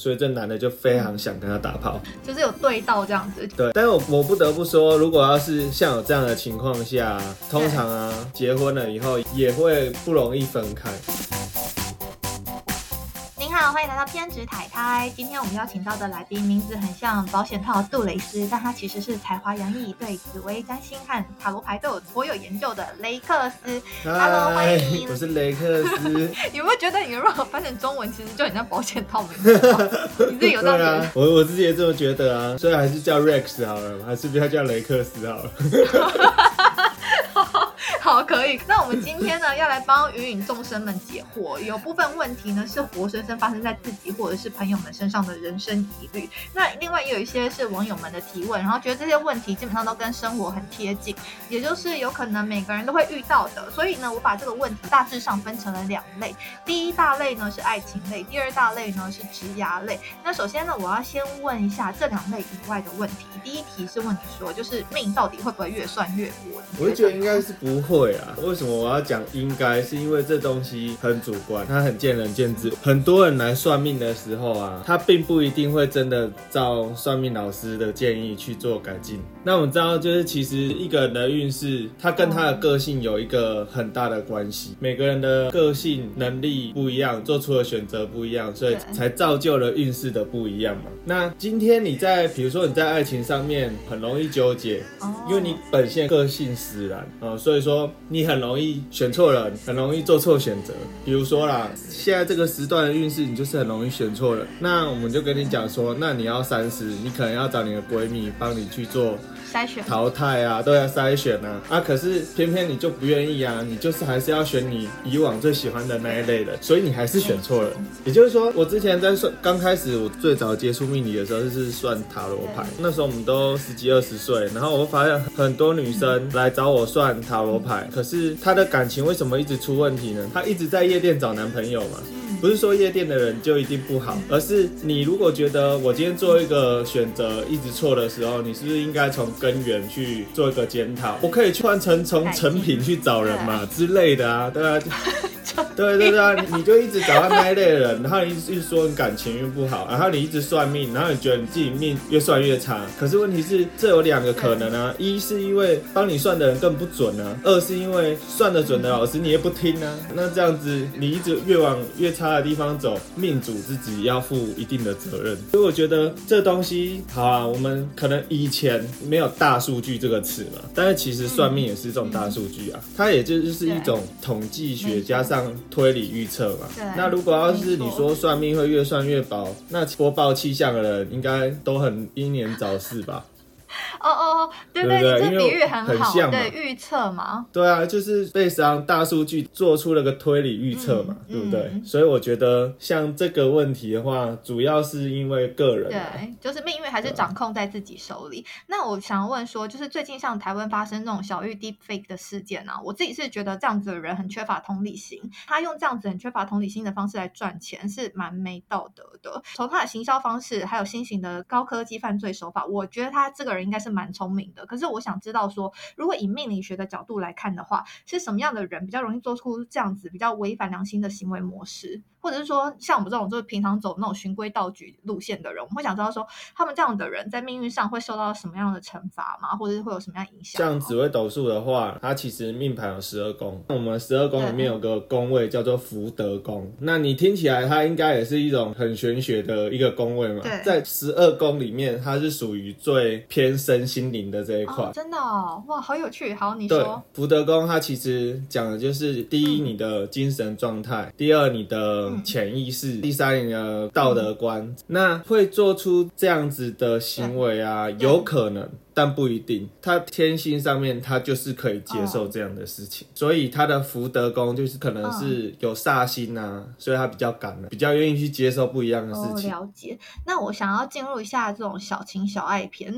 所以这男的就非常想跟他打炮。就是有对到这样子。对，但是我我不得不说，如果要是像有这样的情况下，通常啊，结婚了以后也会不容易分开。您好，欢迎来到偏执台台。今天我们邀请到的来宾名字很像保险套杜蕾斯，但他其实是才华洋溢，对紫薇占星和塔罗牌都有颇有研究的雷克斯。Hello，欢迎我是雷克斯。有没有觉得你如果翻成中文，其实就很像保险套名字？你自己有这样觉得？我我自己也这么觉得啊，所以还是叫 Rex 好了，还是不要叫雷克斯好了。好，可以。那我们今天呢，要来帮芸芸众生们解惑。有部分问题呢，是活生生发生在自己或者是朋友们身上的人生疑虑。那另外也有一些是网友们的提问，然后觉得这些问题基本上都跟生活很贴近，也就是有可能每个人都会遇到的。所以呢，我把这个问题大致上分成了两类。第一大类呢是爱情类，第二大类呢是职涯类。那首先呢，我要先问一下这两类以外的问题。第一题是问你说，就是命到底会不会越算越多？我觉得应该是不会啊。为什么我要讲应该？是因为这东西很主观，它很见仁见智。很多人来算命的时候啊，他并不一定会真的照算命老师的建议去做改进。那我们知道，就是其实一个人的运势，他跟他的个性有一个很大的关系。每个人的个性、能力不一样，做出的选择不一样，所以才造就了运势的不一样嘛。那今天你在，比如说你在爱情上面很容易纠结，因为你本性个性使然啊，所以说你很容易选错人，很容易做错选择。比如说啦，现在这个时段的运势，你就是很容易选错人。那我们就跟你讲说，那你要三思，你可能要找你的闺蜜帮你去做。筛选淘汰啊，都要筛选啊啊！可是偏偏你就不愿意啊，你就是还是要选你以往最喜欢的那一类的，所以你还是选错了。也就是说，我之前在算刚开始我最早接触命理的时候，就是算塔罗牌。那时候我们都十几二十岁，然后我发现很多女生来找我算塔罗牌，可是她的感情为什么一直出问题呢？她一直在夜店找男朋友嘛。不是说夜店的人就一定不好，而是你如果觉得我今天做一个选择一直错的时候，你是不是应该从根源去做一个检讨？我可以换成从成品去找人嘛之类的啊，对啊。对对对啊，你就一直找他那一类的人，然后你一直说你感情运不好，然后你一直算命，然后你觉得你自己命越算越差。可是问题是，这有两个可能啊，一是因为帮你算的人更不准啊，二是因为算得准的老师你也不听啊。那这样子，你一直越往越差的地方走，命主自己要负一定的责任。所以我觉得这东西好啊，我们可能以前没有大数据这个词嘛，但是其实算命也是这种大数据啊，它也就是一种统计学加上。推理预测嘛，那如果要是你说算命会越算越薄，那播报气象的人应该都很英年早逝吧？哦哦哦，对对，这比喻很好，对预测嘛。对啊，就是被上大数据做出了个推理预测嘛，对不对？所以我觉得像这个问题的话，主要是因为个人，对，就是命运还是掌控在自己手里。那我想问说，就是最近像台湾发生那种小玉 deep fake 的事件啊，我自己是觉得这样子的人很缺乏同理心，他用这样子很缺乏同理心的方式来赚钱，是蛮没道德的。从他的行销方式，还有新型的高科技犯罪手法，我觉得他这个人应该是。蛮聪明的，可是我想知道说，如果以命理学的角度来看的话，是什么样的人比较容易做出这样子比较违反良心的行为模式？或者是说，像我们这种就是平常走那种循规蹈矩路线的人，我们会想知道说，他们这样的人在命运上会受到什么样的惩罚吗？或者是会有什么样影响？像紫微斗数的话，它其实命盘有十二宫，我们十二宫里面有个宫位叫做福德宫。那你听起来它应该也是一种很玄学的一个宫位嘛？对，在十二宫里面，它是属于最偏身心灵的这一块。真的哦，哇，好有趣。好，你说福德宫它其实讲的就是第一你的精神状态，第二你的。潜意识，第三你的道德观，那会做出这样子的行为啊，有可能。但不一定，他天性上面他就是可以接受这样的事情，所以他的福德宫就是可能是有煞星呐，所以他比较敢，比较愿意去接受不一样的事情。了解。那我想要进入一下这种小情小爱篇，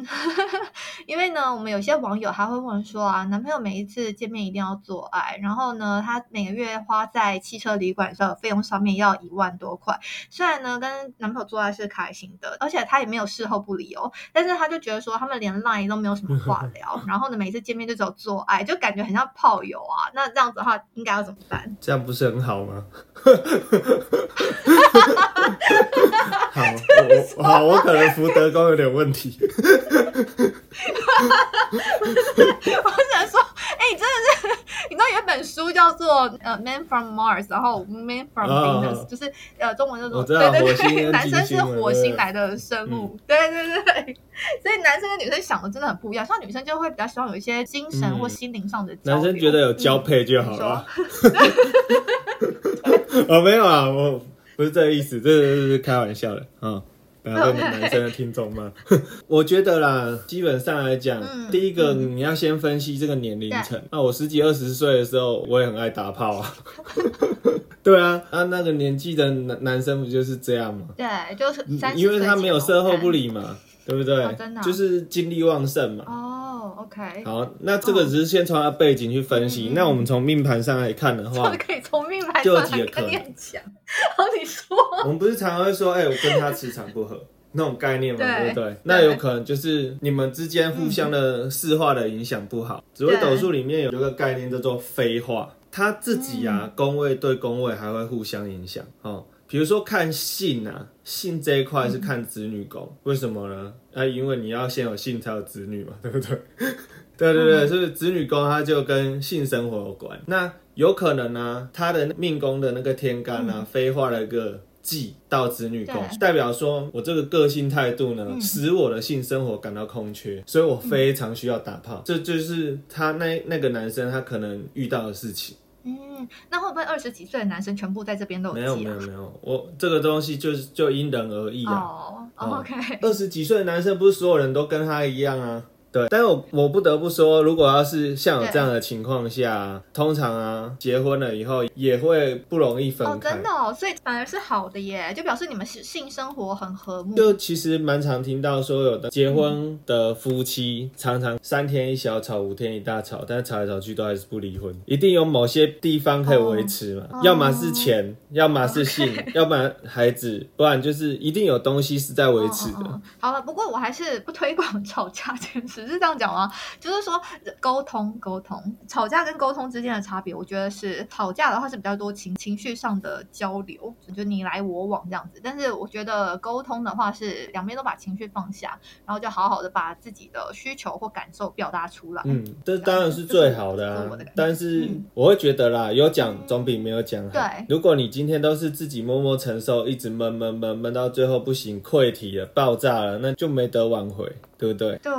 因为呢，我们有些网友还会问说啊，男朋友每一次见面一定要做爱，然后呢，他每个月花在汽车旅馆上的费用上面要一万多块。虽然呢，跟男朋友做爱是开心的，而且他也没有事后不理哦，但是他就觉得说他们连 line。都没有什么话聊，然后呢，每次见面就只有做爱，就感觉很像炮友啊。那这样子的话，应该要怎么办？这样不是很好吗？好，我好，我可能福德宫有点问题。我想说，哎、你真的是，你知道有一本书叫做呃《Man from Mars》，然后《Man from 哦 Venus》，就是呃中文叫做对对对，男生是火星来的生物，对对对对，所以男生跟女生想的真的很不一样，像女生就会比较希望有一些精神嗯或心灵上的交，男生觉得有交嗯配就好了。哦，没有啊，我不是这个意思，这是是开玩笑的啊。不要问男生的听众吗？我觉得啦，基本上来讲，嗯第一个你要先分析这个年龄层。那我十几二十岁的时候，我也很爱打炮啊。对啊，啊那个年纪的男男生不就是这样吗？对，就是30嗯因为他没有售后不理嘛，对不对？哦真的啊就是精力旺盛嘛。哦，OK，好，那这个只是先从他背景去分析。嗯那我们从命盘上来看的话就，可以从命盘就有可能。好，你说，我们不是常常会说，哎、我跟他磁场不合 那种概念嘛，对对不对？那有可能就是你们之间互相的四化的影响不好。紫微斗数里面有一个概念叫做飞化，他自己啊，宫位对宫位还会互相影响哦。比如说看性啊，性这一块是看子女宫，为什么呢？啊，因为你要先有性才有子女嘛，对不对？对对对，所以子女宫它就跟性生活有关。那有可能呢、他的命宫的那个天干啊，飞化了一个忌到子女宫，代表说我这个个性态度呢，使我的性生活感到空缺，所以我非常需要打炮。这就是他那那个男生他可能遇到的事情。嗯，那会不会二十几岁的男生全部在这边都没有啊没有没有，我这个东西就是就因人而异啊。，OK，二十几岁的男生不是所有人都跟他一样啊。对，但是我我不得不说，如果要是像有这样的情况下，通常啊，结婚了以后也会不容易分哦，真的哦，所以反而是好的耶，就表示你们是性生活很和睦。就其实蛮常听到说，有的结婚的夫妻常常三天一小吵，五天一大吵，但是吵来吵去都还是不离婚，一定有某些地方可以维持嘛，哦。要么是钱，要么是性，要不然孩子，不然就是一定有东西是在维持的。好了，不过我还是不推广吵架这件事，是这样讲吗？就是说沟通，沟通，吵架跟沟通之间的差别，我觉得是吵架的话是比较多情情绪上的交流，就你来我往这样子。但是我觉得沟通的话是两边都把情绪放下，然后就好好的把自己的需求或感受表达出来。嗯，这当然是最好的啊这是的。但是嗯我会觉得啦，有讲总比没有讲好。对如果你今天都是自己默默承受，一直闷闷闷闷到最后不行，溃体了、爆炸了，那就没得挽回，对不对？对，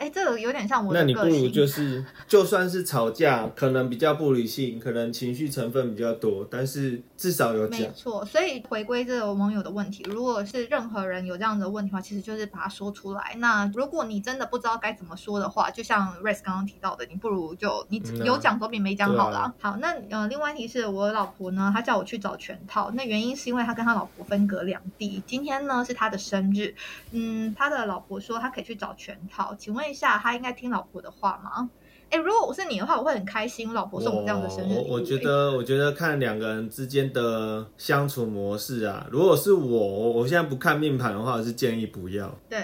哎，这个有点像我那你不如。就是，就算是吵架，可能比较不理性，可能情绪成分比较多，但是至少有讲没。错，所以回归这个网友的问题，如果是任何人有这样的问题的话，其实就是把它说出来。那如果你真的不知道该怎么说的话，就像 Race 刚刚提到的，你不如就你有讲总比没讲好啦。好，那呃，另外一题是我老婆呢，她叫我去找全套，那原因是因为她跟她老婆分隔两地，今天呢是她的生日，嗯，她的老婆说她可以去找全套，请问一下，他应该听老婆的话吗？哎，如果我是你的话，我会很开心，老婆送我这样的生日礼物。我我觉得，我觉得看两个人之间的相处模式啊。如果是我，我我现在不看命盘的话，我是建议不要。对。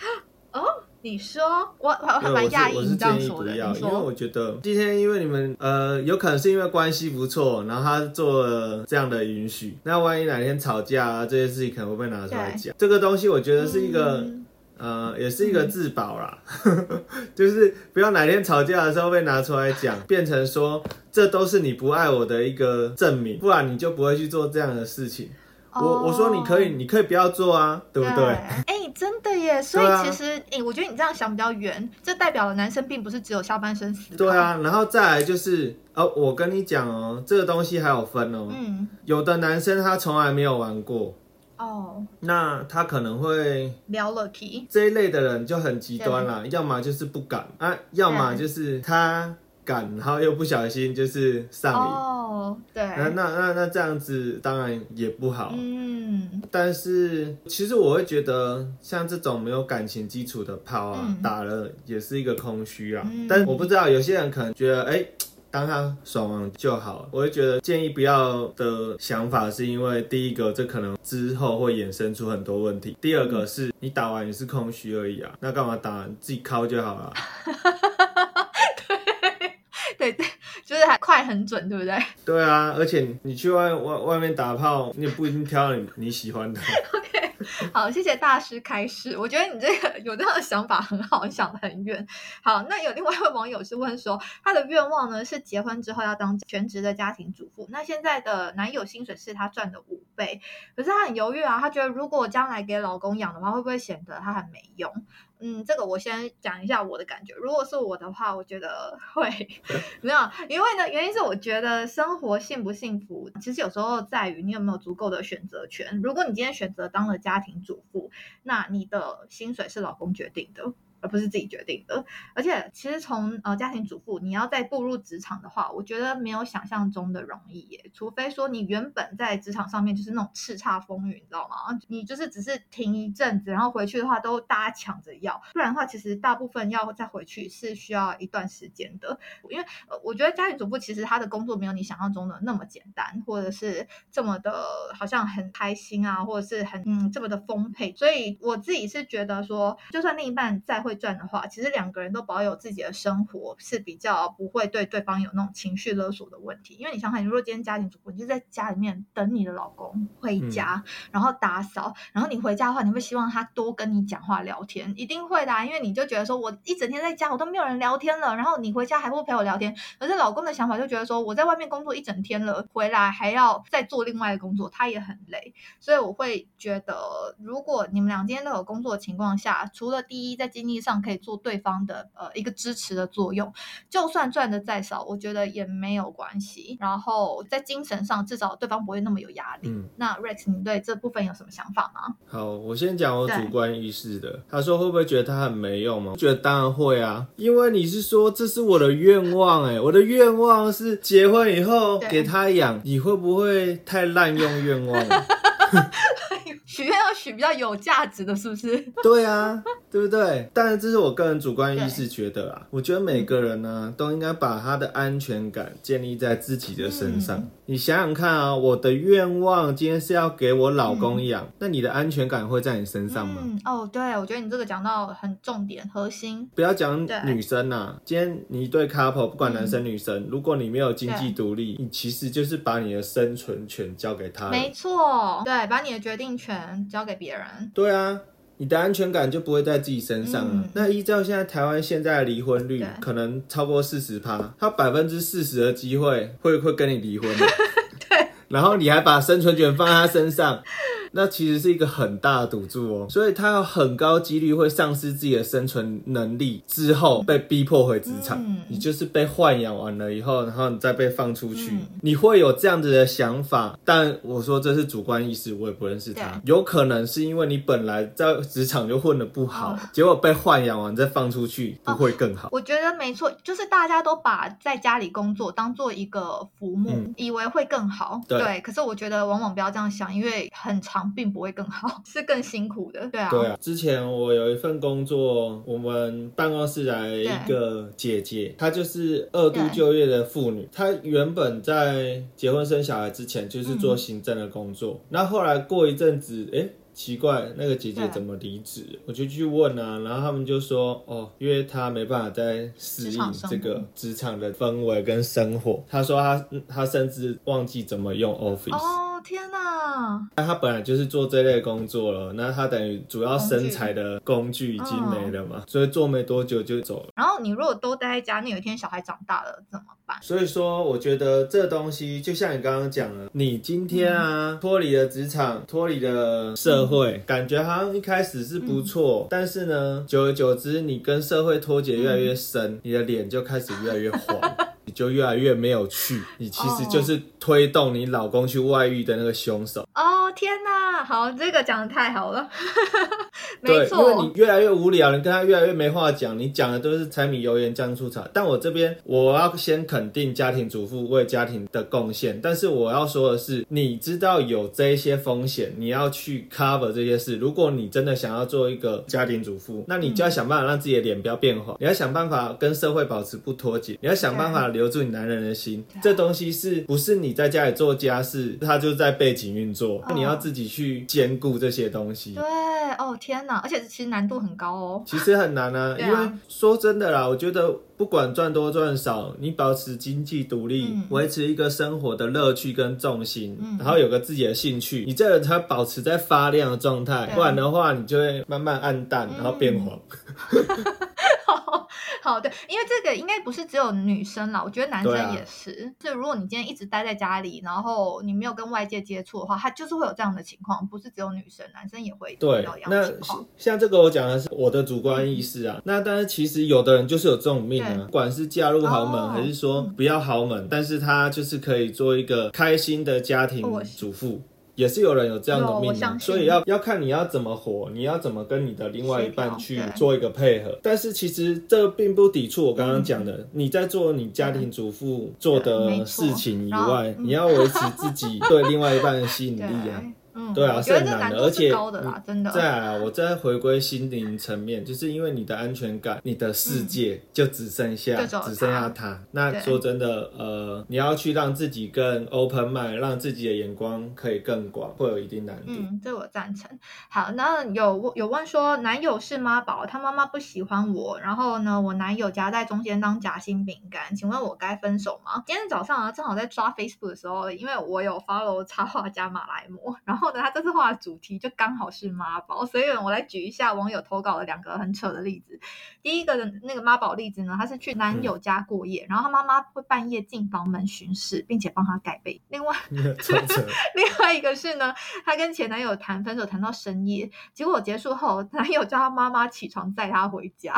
哦，你说我我还对，蛮我是我是讶异你这样建议说的。不要，因为我觉得今天因为你们呃，有可能是因为关系不错，然后他做了这样的允许，那万一哪天吵架啊，这些事情可能会被拿出来讲。这个东西我觉得是一个。嗯呃，也是一个自保啦，就是不要哪天吵架的时候被拿出来讲，变成说这都是你不爱我的一个证明，不然你就不会去做这样的事情。我我说你可以，哦你可以不要做啊，对不对？哎、真的耶！所以其实，哎、我觉得你这样想比较远，这代表了男生并不是只有下半身思考。对，啊，然后再来就是，哦，我跟你讲哦，这个东西还有分哦。嗯，有的男生他从来没有玩过，哦，那他可能会聊了 key，这一类的人就很极端啦，要么就是不敢啊，要么就是他敢，然后又不小心就是上瘾。哦，对，那那那那这样子当然也不好，嗯，但是其实我会觉得像这种没有感情基础的炮啊，嗯。打了也是一个空虚啊。嗯。但我不知道有些人可能觉得，哎、当他爽完就好。我会觉得建议不要的想法，是因为第一个，这可能之后会衍生出很多问题；第二个是你打完也是空虚而已啊，那干嘛打？自己敲就好了。对 对对，就是还快很准，对不对对啊，而且你去外外外面打炮，你也不一定挑到你你喜欢的。OK，好，谢谢大师开示。我觉得你这个有这样的想法很好，想得很远。好，那有另外一位网友是问说，他的愿望呢是结婚之后要当全职的家庭主妇。那现在的男友薪水是他赚的五倍，可是他很犹豫啊，他觉得如果将来给老公养的话，会不会显得他很没用？嗯，这个我先讲一下我的感觉。如果是我的话，我觉得会 没有，因为因为呢，原因是我觉得生活幸不幸福，其实有时候在于你有没有足够的选择权。如果你今天选择当了家庭主妇，那你的薪水是老公决定的。而不是自己决定的，而且其实从呃家庭主妇你要再步入职场的话，我觉得没有想象中的容易耶。除非说你原本在职场上面就是那种叱咤风云，你知道吗？你就是只是停一阵子，然后回去的话都大家抢着要，不然的话其实大部分要再回去是需要一段时间的。因为呃我觉得家庭主妇其实他的工作没有你想象中的那么简单，或者是这么的好像很开心啊，或者是很嗯这么的丰沛。所以我自己是觉得说，就算另一半再会。会赚的话，其实两个人都保有自己的生活是比较不会对对方有那种情绪勒索的问题。因为你想想，如果今天家庭主妇，你就在家里面等你的老公回家，然后打扫，然后你回家的话，你会希望他多跟你讲话聊天，一定会的，因为你就觉得说我一整天在家，我都没有人聊天了，然后你回家还不陪我聊天。可是老公的想法就觉得说，我在外面工作一整天了，回来还要再做另外的工作，他也很累。所以我会觉得，如果你们俩今天都有工作的情况下，除了第一在经济上可以做对方的呃一个支持的作用，就算赚的再少，我觉得也没有关系。然后在精神上，至少对方不会那么有压力。那 Rex，你对这部分有什么想法吗？好，我先讲我主观意识的。他说会不会觉得他很没用吗？觉得当然会啊，因为你是说这是我的愿望哎，我的愿望是结婚以后给他养，你会不会太滥用愿望？许愿要许比较有价值的，是不是？对啊，对不对？当然，这是我个人主观意识觉得啊。我觉得每个人呢，都应该把他的安全感建立在自己的身上。你想想看啊，我的愿望今天是要给我老公养，那你的安全感会在你身上吗？哦，对，我觉得你这个讲到很重点核心。不要讲女生呐，今天你一对 couple，不管男生女生，如果你没有经济独立，你其实就是把你的生存权交给他。没错，对，把你的决定权。交给别人，对啊，你的安全感就不会在自己身上了。那依照现在台湾现在的离婚率，可能超过四十趴，他百分之四十的机会会会跟你离婚。对，然后你还把生存权放在他身上。那其实是一个很大的赌注哦，所以他有很高几率会丧失自己的生存能力，之后被逼迫回职场。你就是被豢养完了以后，然后你再被放出去，你会有这样子的想法。但我说这是主观意识，我也不认识他。有可能是因为你本来在职场就混的不好，结果被豢养完再放出去，不会更好。我觉得没错，就是大家都把在家里工作当做一个服务，以为会更好。对，可是我觉得往往不要这样想，因为很长。并不会更好，是更辛苦的。对啊，对啊。之前我有一份工作，我们办公室来一个姐姐，她就是二度就业的妇女。她原本在结婚生小孩之前就是做行政的工作，那后来过一阵子，哎。奇怪，那个姐姐怎么离职？我就去问啊，然后他们就说，哦，因为她没办法再适应这个职场的氛围跟生活。她说她她甚至忘记怎么用 Office。哦天哪！那他本来就是做这类工作了，那他等于主要生财的工具已经没了嘛，所以做没多久就走了。然后你如果都待在家，那有一天小孩长大了怎么办？所以说，我觉得这东西就像你刚刚讲了，你今天啊脱离了职场，脱离了社。会感觉好像一开始是不错，但是呢，久而久之，你跟社会脱节越来越深，你的脸就开始越来越黄，你就越来越没有趣，你其实就是推动你老公去外遇的那个凶手。哦天哪，好，这个讲的太好了。对，因为你越来越无聊，你跟他越来越没话讲，你讲的都是柴米油盐酱醋茶。但我这边我要先肯定家庭主妇为家庭的贡献，但是我要说的是，你知道有这一些风险，你要去 cover 这些事。如果你真的想要做一个家庭主妇，那你就要想办法让自己的脸不要变黄，你要想办法跟社会保持不脱节，你要想办法留住你男人的心。这东西是不是你在家里做家事，他就在背景运作？那你要自己去兼顾这些东西。对。哦天哪，而且其实难度很高哦。其实很难啊，啊因为说真的啦，我觉得不管赚多赚少，你保持经济独立嗯，维、持一个生活的乐趣跟重心，嗯然后有个自己的兴趣，你这人才保持在发亮的状态，不然的话，你就会慢慢暗淡，然后变黄。好的，因为这个应该不是只有女生啦，我觉得男生也是。就如果你今天一直待在家里，然后你没有跟外界接触的话，他就是会有这样的情况，不是只有女生，男生也会遇对到一，样情况。像这个我讲的是我的主观意识啊。那但是其实有的人就是有这种命啊，不管是嫁入豪门、哦还是说不要豪门，但是他就是可以做一个开心的家庭主妇。也是有人有这样的命啊，所以要要看你要怎么活，你要怎么跟你的另外一半去做一个配合。但是其实这并不抵触我刚刚讲的，嗯。你在做你家庭主妇做的事情以外，嗯。你要维持自己对另外一半的吸引力啊。嗯，对啊是很难这难度的而且是高的啦，真的。再来啊，我再回归心灵层面，就是因为你的安全感，你的世界就只剩下、嗯只剩下他。那说真的，呃，你要去让自己更 open mind，让自己的眼光可以更广，会有一定难度。嗯，这我赞成。好，那有有问说，男友是妈宝，他妈妈不喜欢我，然后呢，我男友夹在中间当夹心饼干，请问我该分手吗？今天早上啊，正好在刷 Facebook 的时候，因为我有 follow 插画家马来貘，然后呢，他这次画的主题就刚好是妈宝，所以我来举一下网友投稿的两个很扯的例子。第一个的那个妈宝例子呢，他是去男友家过夜，然后他妈妈会半夜进房门巡视，并且帮他盖被。另外 另外一个是呢，她跟前男友谈分手谈到深夜，结果结束后，男友叫她妈妈起床载她回家。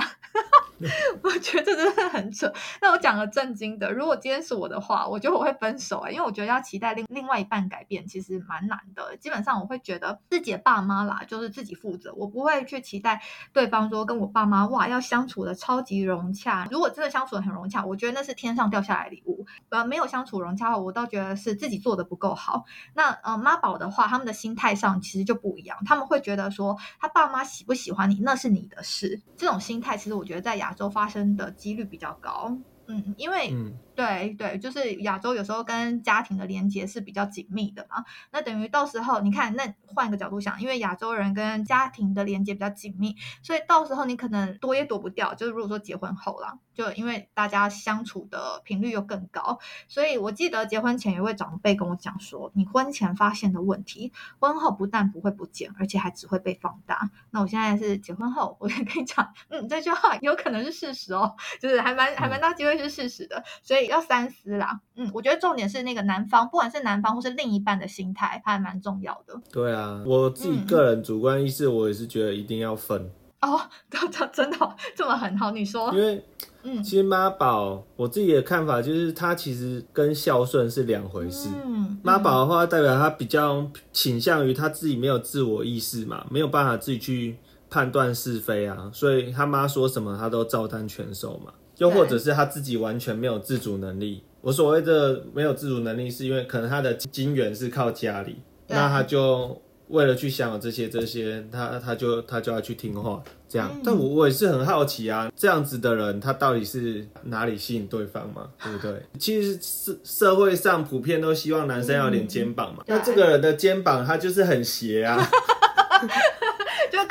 我觉得这真的很扯。那我讲个正经的，如果今天是我的话，我觉得我会分手、欸，因为我觉得要期待另另外一半改变，其实蛮难的。基基本上我会觉得自己的爸妈啦，就是自己负责，我不会去期待对方说跟我爸妈哇要相处的超级融洽。如果真的相处的很融洽，我觉得那是天上掉下来礼物。呃，没有相处融洽的话，我倒觉得是自己做的不够好。那呃妈宝的话，他们的心态上其实就不一样，他们会觉得说他爸妈喜不喜欢你那是你的事，这种心态其实我觉得在亚洲发生的几率比较高。嗯，因为，对对，就是亚洲有时候跟家庭的连接是比较紧密的嘛。那等于到时候你看，那换个角度想，因为亚洲人跟家庭的连接比较紧密，所以到时候你可能躲也躲不掉。就是如果说结婚后啦，就因为大家相处的频率又更高，所以我记得结婚前有位长辈跟我讲说，你婚前发现的问题，婚后不但不会不见，而且还只会被放大。那我现在是结婚后，我跟你讲，嗯，这句话有可能是事实哦，就是还蛮还蛮大机会是事实的，所以要三思啦。嗯，我觉得重点是那个男方，不管是男方或是另一半的心态，还蛮重要的。对啊，我自己嗯个人主观意识，我也是觉得一定要分，哦，真的真的哦这么很好，你说因，为嗯其实妈宝，我自己的看法就是，他其实跟孝顺是两回事。嗯，妈宝的话，代表他比较倾向于他自己没有自我意识嘛，没有办法自己去判断是非啊，所以他妈说什么他都照单全收嘛。又或者是他自己完全没有自主能力。我所谓的没有自主能力，是因为可能他的金源是靠家里，那他就为了去享有这些这些，他他就他就要去听话这样。嗯但我我也是很好奇啊，这样子的人他到底是哪里吸引对方嘛？对不对？其实社社会上普遍都希望男生要有点肩膀嘛，对那这个人的肩膀他就是很斜啊。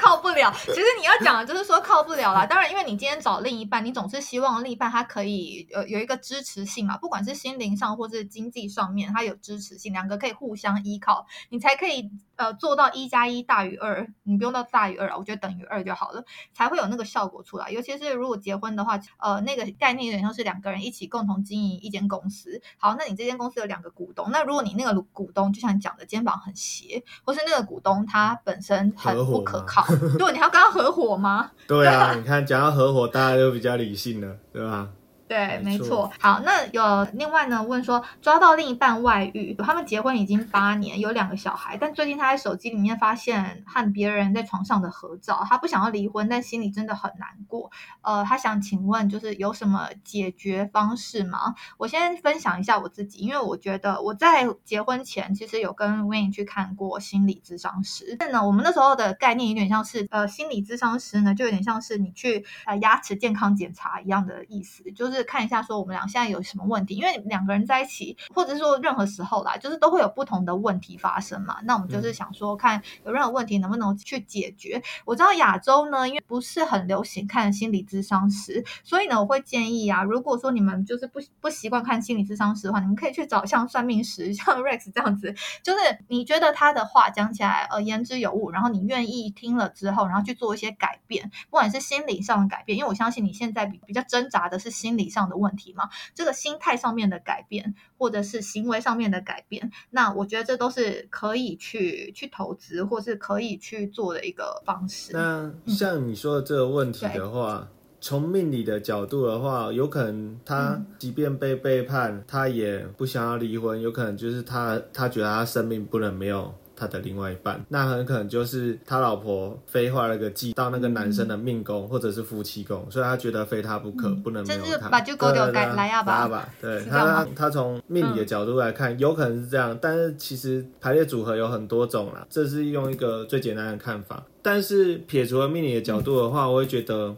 靠不了。其实你要讲的就是说靠不了啦。当然，因为你今天找另一半，你总是希望另一半他可以有有一个支持性嘛，不管是心灵上或是经济上面，他有支持性，两个可以互相依靠，你才可以呃做到一加一大于二。你不用到大于二啊，我觉得等于二就好了，才会有那个效果出来。尤其是如果结婚的话，呃，那个概念有点像是两个人一起共同经营一间公司。好，那你这间公司有两个股东，那如果你那个股东就像你讲的肩膀很斜，或是那个股东他本身很不可吗靠，对，你还要跟他合伙吗？对啊，你看讲到合伙，大家就比较理性了，对吧？对，没错。好，那有另外呢问说，抓到另一半外遇，他们结婚已经八年，有两个小孩，但最近他在手机里面发现和别人在床上的合照，他不想要离婚，但心里真的很难过。呃，他想请问，就是有什么解决方式吗？我先分享一下我自己，因为我觉得我在结婚前其实有跟 Wayne 去看过心理咨商师，但呢，我们那时候的概念有点像是呃，心理咨商师呢，就有点像是你去呃牙齿健康检查一样的意思，就是就是看一下说我们俩现在有什么问题，因为两个人在一起，或者是说任何时候啦，就是都会有不同的问题发生嘛。那我们就是想说，看有任何问题能不能去解决。我知道亚洲呢，因为不是很流行看心理咨商师，所以呢，我会建议啊，如果说你们就是不不习惯看心理咨商师的话，你们可以去找像算命师，像 Rex 这样子，就是你觉得他的话讲起来呃言之有物，然后你愿意听了之后，然后去做一些改变，不管是心理上的改变，因为我相信你现在比比较挣扎的是心理上的问题嘛，这个心态上面的改变，或者是行为上面的改变，那我觉得这都是可以去去投资，或是可以去做的一个方式。那像你说的这个问题的话，从命理的角度的话，有可能他即便被背叛，他也不想要离婚，有可能就是他他觉得他生命不能没有。他的另外一半，那很可能就是他老婆飞画了个忌到那个男生的命宫或者是夫妻宫，所以他觉得非他不可，不能没有他。把就狗丢该来呀吧，吧。对他，他从命理的角度来看，有可能是这样，但是其实排列组合有很多种啦，这是用一个最简单的看法。但是撇除了命理的角度的话，我会觉得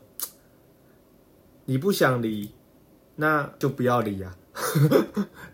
你不想离，那就不要离呀。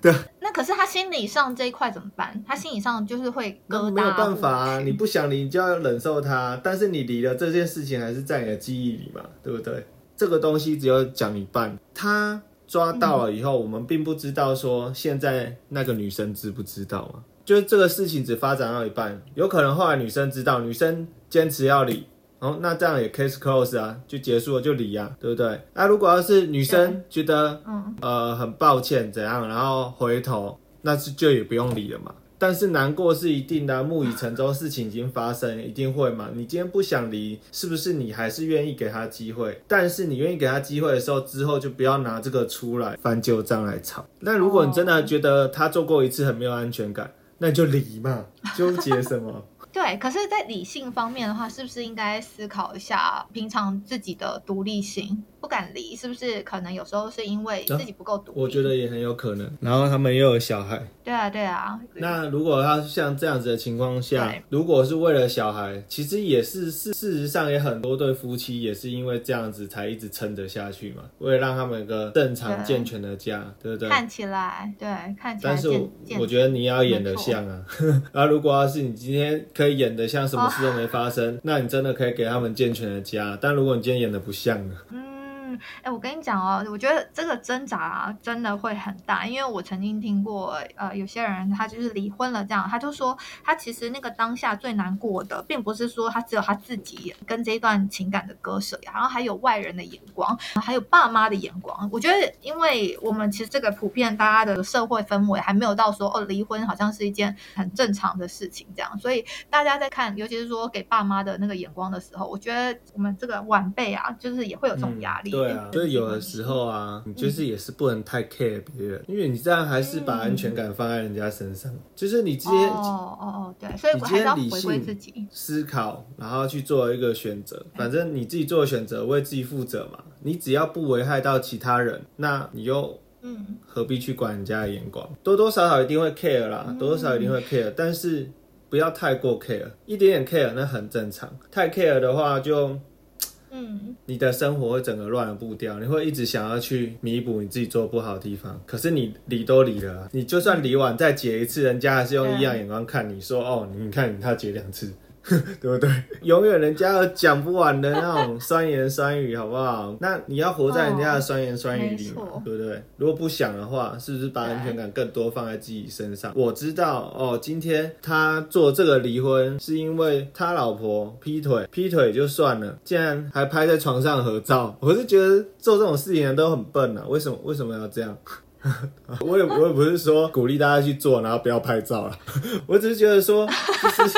对，那可是他心理上这一块怎么办？他心理上就是会疙瘩。没有办法啊，你不想离，你就要忍受他。但是你离了这件事情，还是在你的记忆里嘛，对不对？这个东西只有讲一半。他抓到了以后，我们并不知道说现在那个女生知不知道嘛？就是这个事情只发展到一半，有可能后来女生知道，女生坚持要离。哦，那这样也 case close 啊，就结束了，就离啊，对不对？那如果要是女生觉得，嗯，呃，很抱歉怎样，然后回头，那是就也不用理了嘛。但是难过是一定的，木已成舟，事情已经发生，一定会嘛。你今天不想离，是不是你还是愿意给他机会？但是你愿意给他机会的时候，之后就不要拿这个出来翻旧账来吵。那如果你真的觉得他做过一次很没有安全感，那就离嘛，纠结什么？对，可是，在理性方面的话，是不是应该思考一下平常自己的独立性？不敢离，是不是可能有时候是因为自己不够独立？我觉得也很有可能。然后他们又有小孩。对啊，对啊。那如果他像这样子的情况下，如果是为了小孩，其实也是事事实上也很多对夫妻也是因为这样子才一直撑得下去嘛，为了让他们有个正常健全的家，对不对？看起来对，看起来。但是我觉得你要演得像啊。然后如果要是你今天可以演得像什么事都没发生，那你真的可以给他们健全的家。但如果你今天演得不像呢？哎，我跟你讲哦，我觉得这个挣扎啊，真的会很大，因为我曾经听过，呃，有些人他就是离婚了，这样他就说，他其实那个当下最难过的，并不是说他只有他自己跟这一段情感的割舍呀，然后还有外人的眼光，还有爸妈的眼光。我觉得，因为我们其实这个普遍大家的社会氛围还没有到说，哦，离婚好像是一件很正常的事情这样，所以大家在看，尤其是说给爸妈的那个眼光的时候，我觉得我们这个晚辈啊，就是也会有这种压力。对啊，所以有的时候啊，你就是也是不能太 care 别人，因为你这样还是把安全感放在人家身上。就是你直接哦哦哦，对，所以你今天理性思考，然后去做一个选择。反正你自己做的选择，为自己负责嘛。你只要不危害到其他人，那你又嗯何必去管人家的眼光？多多少少一定会 care 啦，多多少少一定会 care，但是不要太过 care，一点点 care 那很正常。太 care 的话就。嗯，你的生活会整个乱了步调，你会一直想要去弥补你自己做不好的地方。可是你离都离了，你就算离完再结一次，人家还是用异样眼光看你，说哦，你看他结两次。对不对？永远人家有讲不完的那种酸言酸语，好不好？那你要活在人家的酸言酸语里嘛，对不对？如果不想的话，是不是把安全感更多放在自己身上？我知道哦，今天他做这个离婚是因为他老婆劈腿，劈腿就算了，竟然还拍在床上合照，我是觉得做这种事情的都很笨啊！为什么为什么要这样？我也我也不是说鼓励大家去做，然后不要拍照了，我只是觉得说，就是。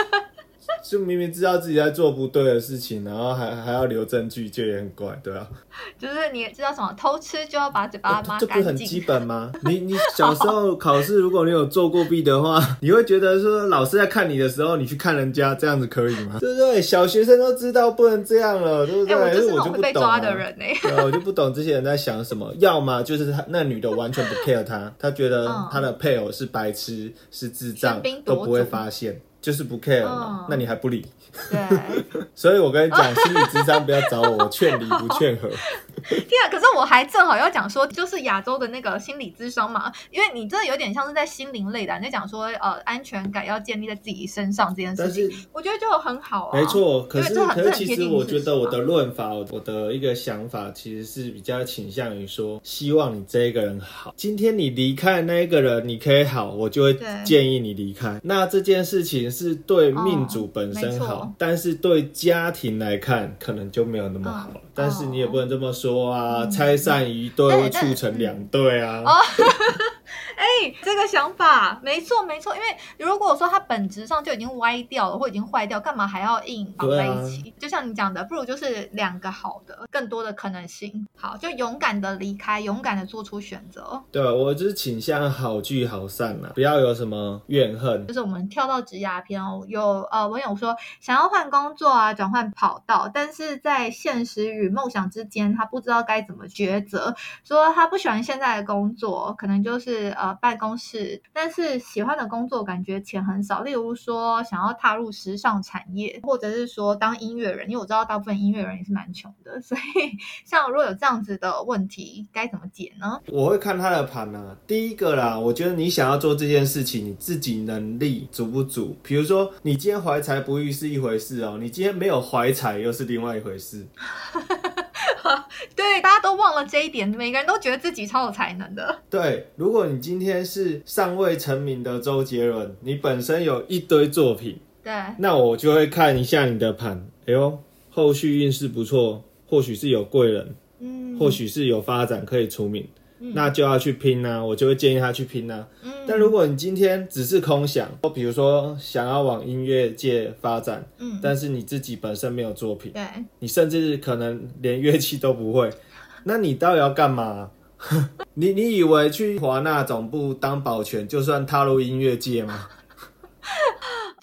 就明明知道自己在做不对的事情，然后还还要留证据，就也很怪，对啊。就是你知道什么偷吃就要把嘴巴抹干净，这不很基本吗？你你小时候考试，如果你有做过弊的话，你会觉得说老师在看你的时候，你去看人家，这样子可以吗？对不对？小学生都知道不能这样了，对不对？我就是会被抓的人呢。对，我就不懂这些人在想什么。要么就是他那女的完全不 care 他，他觉得他的配偶是白痴是智障，都不会发现。就是不 care 嘛，那你还不理？对，所以我跟你讲，心理智商不要找我，我劝离不劝和。天啊！可是我还正好要讲说，就是亚洲的那个心理智商嘛，因为你这有点像是在心灵类的，你在讲说呃安全感要建立在自己身上这件事情，我觉得就很好啊。没错，可是可是其实我觉得我的论法，我的一个想法其实是比较倾向于说，希望你这一个人好。今天你离开那一个人，你可以好，我就会建议你离开。那这件事情是对命主本身好，但是对家庭来看，可能就没有那么好。但是你也不能这么说啊，拆散一对会促成两对啊。哎，这个想法没错没错，因为如果说它本质上就已经歪掉了或已经坏掉，干嘛还要硬绑在一起？就像你讲的，不如就是两个好的，更多的可能性。好，就勇敢的离开，勇敢的做出选择。对，我就是倾向好聚好散啊，不要有什么怨恨。就是我们跳到职涯篇哦，有呃网友说想要换工作啊，转换跑道，但是在现实与梦想之间，他不知道该怎么抉择。说他不喜欢现在的工作，可能就是呃。办公室，但是喜欢的工作感觉钱很少。例如说，想要踏入时尚产业，或者是说当音乐人，因为我知道大部分音乐人也是蛮穷的。所以，像如果有这样子的问题，该怎么解呢？我会看他的盘呢。第一个啦，我觉得你想要做这件事情，你自己能力足不足？比如说，你今天怀才不遇是一回事哦，你今天没有怀才又是另外一回事。对，大家都忘了这一点，每个人都觉得自己超有才能的。对，如果你今天是尚未成名的周杰伦，你本身有一堆作品，对，那我就会看一下你的盘，哎呦，后续运势不错，或许是有贵人，嗯，或许是有发展可以出名。那就要去拼呐，我就会建议他去拼呐。嗯，但如果你今天只是空想，比如说想要往音乐界发展，嗯，但是你自己本身没有作品，对，你甚至可能连乐器都不会，那你到底要干嘛？你你以为去华纳总部当保全就算踏入音乐界吗？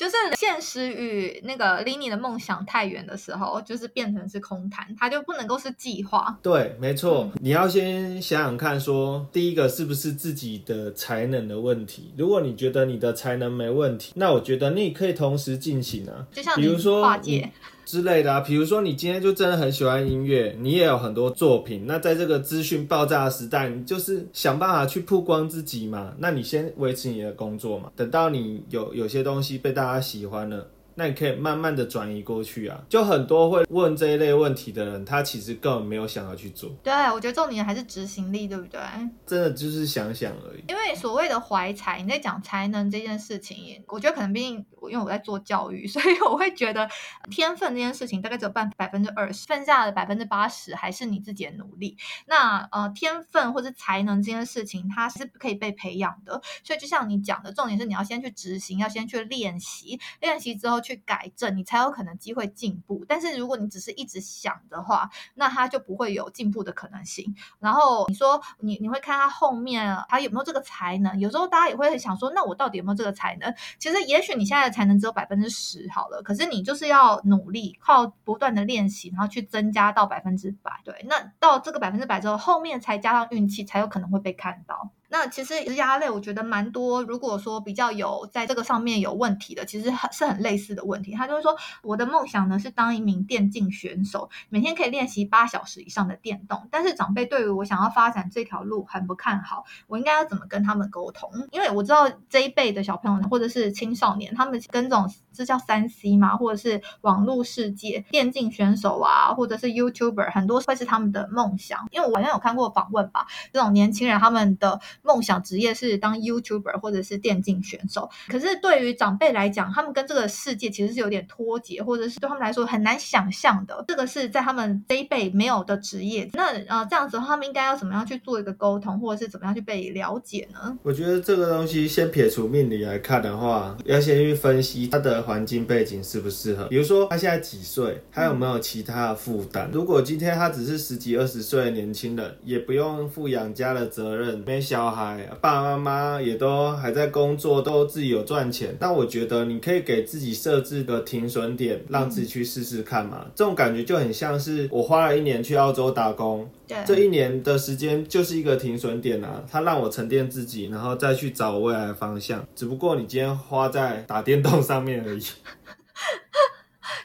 就是现实与那个离你的梦想太远的时候，就是变成是空谈，它就不能够是计划。对，没错，你要先想想看，说第一个是不是自己的才能的问题。如果你觉得你的才能没问题，那我觉得你可以同时进行啊，就像比如说跨界。之类的啊，比如说你今天就真的很喜欢音乐，你也有很多作品。那在这个资讯爆炸的时代，你就是想办法去曝光自己嘛。那你先维持你的工作嘛，等到你有有些东西被大家喜欢了。那你可以慢慢的转移过去啊，就很多会问这一类问题的人，他其实根本没有想要去做。对，我觉得重点还是执行力，对不对？真的就是想想而已。因为所谓的怀才，你在讲才能这件事情，我觉得可能毕竟因为我在做教育，所以我会觉得天分这件事情大概只有半百分之二十，剩下的百分之八十还是你自己的努力。那呃，天分或者才能这件事情，它是可以被培养的。所以就像你讲的，重点是你要先去执行，要先去练习，练习之后。去改正，你才有可能机会进步。但是如果你只是一直想的话，那他就不会有进步的可能性。然后你说你你会看他后面他有没有这个才能？有时候大家也会想说，那我到底有没有这个才能？其实也许你现在的才能只有百分之十好了，可是你就是要努力，靠不断的练习，然后去增加到百分之百。对，那到这个百分之百之后，后面才加上运气，才有可能会被看到。那其实压类，我觉得蛮多。如果说比较有在这个上面有问题的，其实很是很类似的问题。他就是说，我的梦想呢是当一名电竞选手，每天可以练习八小时以上的电动。但是长辈对于我想要发展这条路很不看好，我应该要怎么跟他们沟通？因为我知道这一辈的小朋友或者是青少年，他们跟这种这叫三 C 嘛，或者是网络世界电竞选手啊，或者是 YouTuber，很多会是他们的梦想。因为我好像有看过访问吧，这种年轻人他们的。梦想职业是当 YouTuber 或者是电竞选手，可是对于长辈来讲，他们跟这个世界其实是有点脱节，或者是对他们来说很难想象的。这个是在他们这一辈没有的职业。那呃，这样子的话他们应该要怎么样去做一个沟通，或者是怎么样去被了解呢？我觉得这个东西先撇除命理来看的话，要先去分析他的环境背景适不适合。比如说他现在几岁，他有没有其他的负担？如果今天他只是十几二十岁的年轻人，也不用负养家的责任，没小。孩爸爸妈妈也都还在工作，都自己有赚钱。但我觉得你可以给自己设置个停损点，让自己去试试看嘛。这种感觉就很像是我花了一年去澳洲打工，这一年的时间就是一个停损点啊。它让我沉淀自己，然后再去找未来的方向。只不过你今天花在打电动上面而已。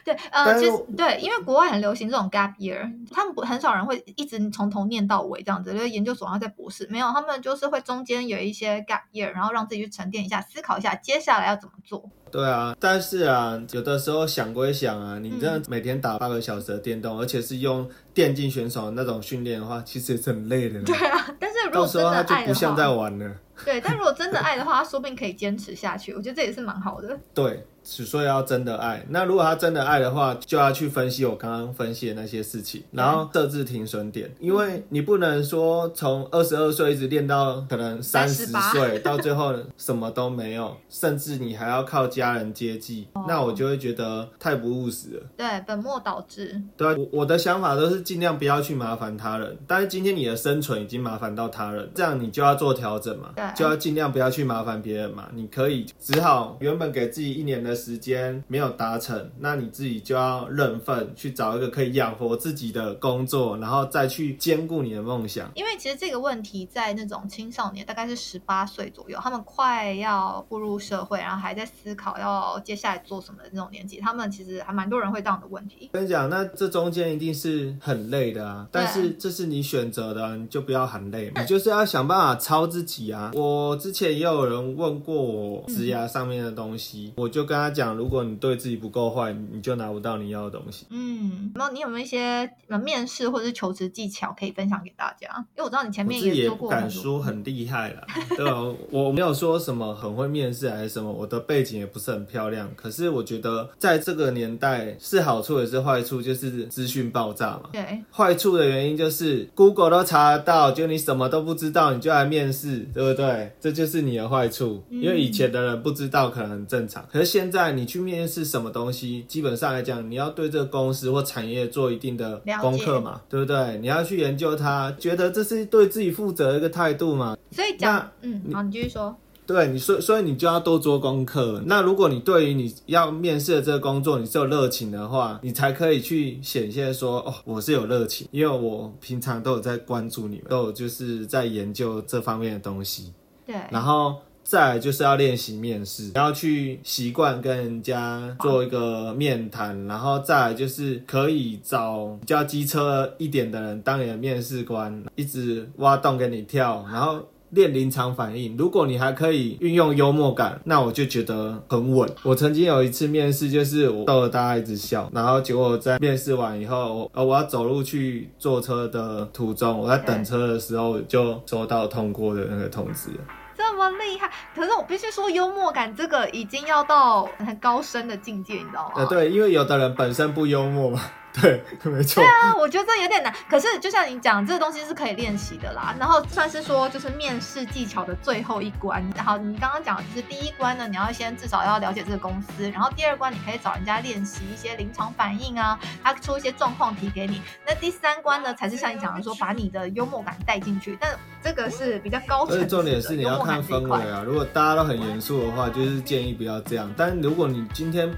对，呃，其实对，因为国外很流行这种 gap year，他们不很少人会一直从头念到尾这样子，就是研究所然后再博士，没有，他们就是会中间有一些 gap year，然后让自己去沉淀一下，思考一下接下来要怎么做。对啊，但是啊，有的时候想归想啊，你这样嗯每天打八个小时的电动，而且是用电竞选手那种训练的话，其实也是很累的呢。对啊，但是如果真到时候他就不像在，玩了。对，但如果真的爱的话，他说不定可以坚持下去，我觉得这也是蛮好的。对，所以要真的爱。那如果他真的爱的话，就要去分析我刚刚分析的那些事情，然后设置停损点，因为你不能说从二十二岁一直练到可能三十38岁，到最后什么都没有，甚至你还要靠家人接济，那我就会觉得太不务实了。对，本末倒置。对啊，我我的想法都是尽量不要去麻烦他人，但是今天你的生存已经麻烦到他人，这样你就要做调整嘛对，就要尽量不要去麻烦别人嘛。你可以只好原本给自己一年的时间没有达成，那你自己就要认份去找一个可以养活自己的工作，然后再去兼顾你的梦想。因为其实这个问题在那种青少年，大概是十八岁左右，他们快要步入社会，然后还在思考要接下来做什么的那种年纪，他们其实还蛮多人会这样的问题。跟你讲，那这中间一定是很累的啊，但是这是你选择的啊、你就不要喊累，你就是要想办法超自己啊。我之前也有人问过我职涯上面的东西，我就跟他讲，如果你对自己不够坏，你就拿不到你要的东西。嗯，然后你有没有一些呃面试或者是求职技巧可以分享给大家？因为我知道你前面也做过不敢说很厉害了，对吧？我没有说什么很会面试还是什么，我的背景也不是很漂亮。可是我觉得在这个年代是好处也是坏处，就是资讯爆炸嘛。对坏处的原因就是 Google 都查得到，就你什么都不知道，你就来面试，对不对？这就是你的坏处。嗯因为以前的人不知道可能很正常，可是现在你去面试什么东西，基本上来讲，你要对这个公司或产业做一定的功课嘛，对不对？你要去研究它，觉得这是对自己负责的一个态度嘛。所以讲，嗯，好，你继续说。对你，所以所以你就要多做功课。那如果你对于你要面试的这个工作你是有热情的话，你才可以去显现说，哦，我是有热情，因为我平常都有在关注你们，都有就是在研究这方面的东西。对，然后再来就是要练习面试，要去习惯跟人家做一个面谈，然后再来就是可以找比较机车一点的人当你的面试官，一直挖洞给你跳，然后。练临场反应，如果你还可以运用幽默感，那我就觉得很稳。我曾经有一次面试，就是我逗得大家一直笑，然后结果在面试完以后，呃，我要走路去坐车的途中，我在等车的时候就收到通过的那个通知了。这么厉害，可是我必须说，幽默感这个已经要到很高深的境界，你知道吗？呃，对，因为有的人本身不幽默嘛，对，没错。对啊，我觉得这有点难。可是就像你讲，这个东西是可以练习的啦。然后算是说，就是面试技巧的最后一关。然后你刚刚讲的就是第一关呢，你要先至少要了解这个公司。然后第二关，你可以找人家练习一些临场反应啊，他出一些状况题给你。那第三关呢，才是像你讲的说，把你的幽默感带进去。但这个是比较高层重点是你要看氛围啊，如果大家都很严肃的话，就是建议不要这样。但如果你今天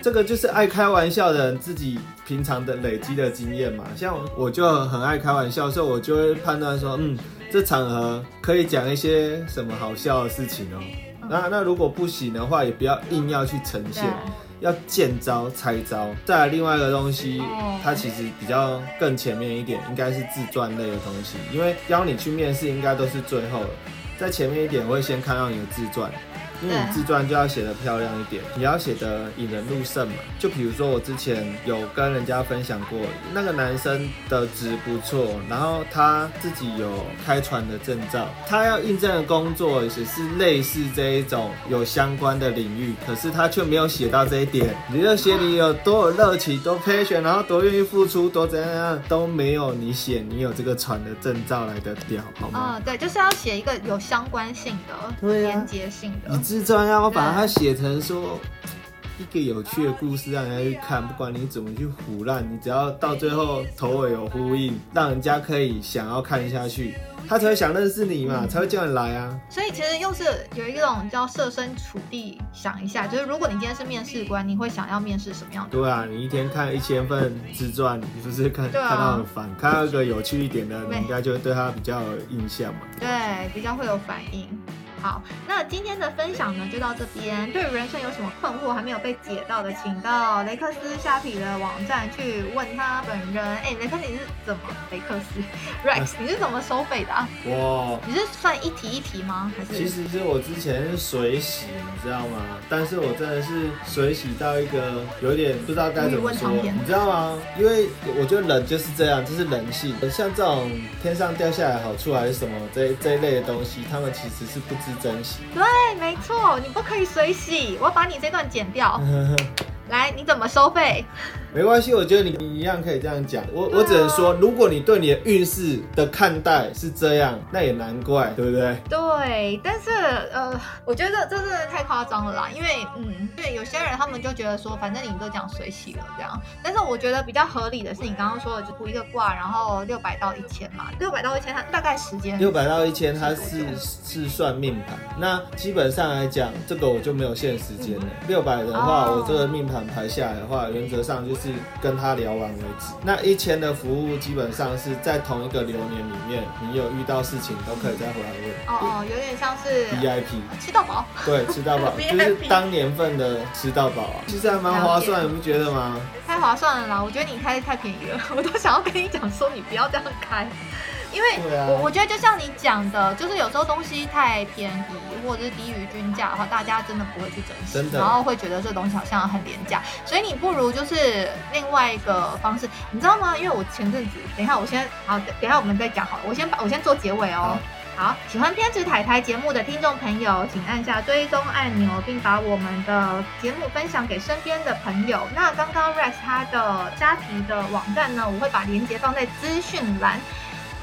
这个就是爱开玩笑的人自己平常的累积的经验嘛，像我就很爱开玩笑，所以我就会判断说，嗯，这场合可以讲一些什么好笑的事情哦。那那如果不行的话，也不要硬要去呈现。要见招拆招，再来另外一个东西，它其实比较更前面一点，应该是自传类的东西，因为邀你去面试应该都是最后了，在前面一点我会先看到你的自传。因为你自传就要写的漂亮一点，你要写的引人入胜嘛。就比如说我之前有跟人家分享过，那个男生的值不错，然后他自己有开船的证照，他要应征的工作也是类似这一种有相关的领域，可是他却没有写到这一点。你就写你有多有热情，多 passion，然后多愿意付出，多怎样样都没有你写你有这个船的证照来的屌，好吗？嗯，对，就是要写一个有相关性的、连接性的。自传要把它写成说一个有趣的故事，让人家去看。不管你怎么去胡乱，你只要到最后头尾有呼应，让人家可以想要看下去，他才会想认识你嘛，才会叫你来啊。所以其实又是有一种叫设身处地想一下，就是如果你今天是面试官，你会想要面试什么样的？对啊，你一天看一千份自传，你不是看、啊看到很烦？看到一个有趣一点的，对你应该就会对他比较有印象嘛。对，比较会有反应。好，那今天的分享呢就到这边。对于人生有什么困惑还没有被解到的，请到雷克斯虾皮的网站去问他本人。哎，雷克斯你是怎么？雷克斯 Rex 你是怎么收费的啊？哇，你是算一题一题吗？还是？其实是我之前是水洗，你知道吗？但是我真的是水洗到一个有点不知道该怎么说，你知道吗？因为我觉得人就是这样，这是人性。像这种天上掉下来好处还是什么这这一类的东西，他们其实是不知珍惜。对，没错，你不可以水洗，我要把你这段剪掉。来，你怎么收费？没关系，我觉得你你一样可以这样讲。我我只能说，如果你对你的运势的看待是这样，那也难怪，对不对？对，但是呃，我觉得这真的太夸张了啦。因为嗯，对，有些人他们就觉得说，反正你都讲水洗了这样。但是我觉得比较合理的是，你刚刚说的，就一个卦，然后六百到一千嘛，六百到一千，它大概时间六百到一千，它是是算命盘。那基本上来讲，这个我就没有限时间了。六百的话，我这个命盘排下来的话，原则上就是。是跟他聊完为止。那一千的服务基本上是在同一个流年里面，你有遇到事情都可以再回来问。哦，有点像是 VIP 吃到饱。对，吃到饱 就是当年份的吃到饱啊，其实还蛮划算，你不觉得吗？太划算了啦！我觉得你开的太便宜了，我都想要跟你讲说你不要这样开。因为我我觉得就像你讲的，就是有时候东西太便宜或者是低于均价的话，大家真的不会去珍惜，然后会觉得这东西好像很廉价，所以你不如就是另外一个方式，你知道吗？因为我前阵子，等一下我先好，等一下我们再讲好了，我先把我先做结尾哦。好，喜欢偏执台台节目的听众朋友，请按下追踪按钮，并把我们的节目分享给身边的朋友。那刚刚 Rex 他的家皮的网站呢，我会把链接放在资讯栏。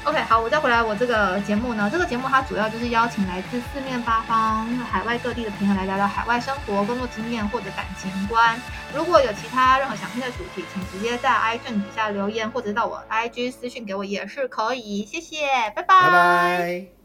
OK，好，我再回来我这个节目呢。这个节目它主要就是邀请来自四面八方、海外各地的朋友来聊聊海外生活、工作经验或者感情观。如果有其他任何想听的主题，请直接在 iqn 底下留言，或者到我 IG 私信给我也是可以。谢谢，拜拜。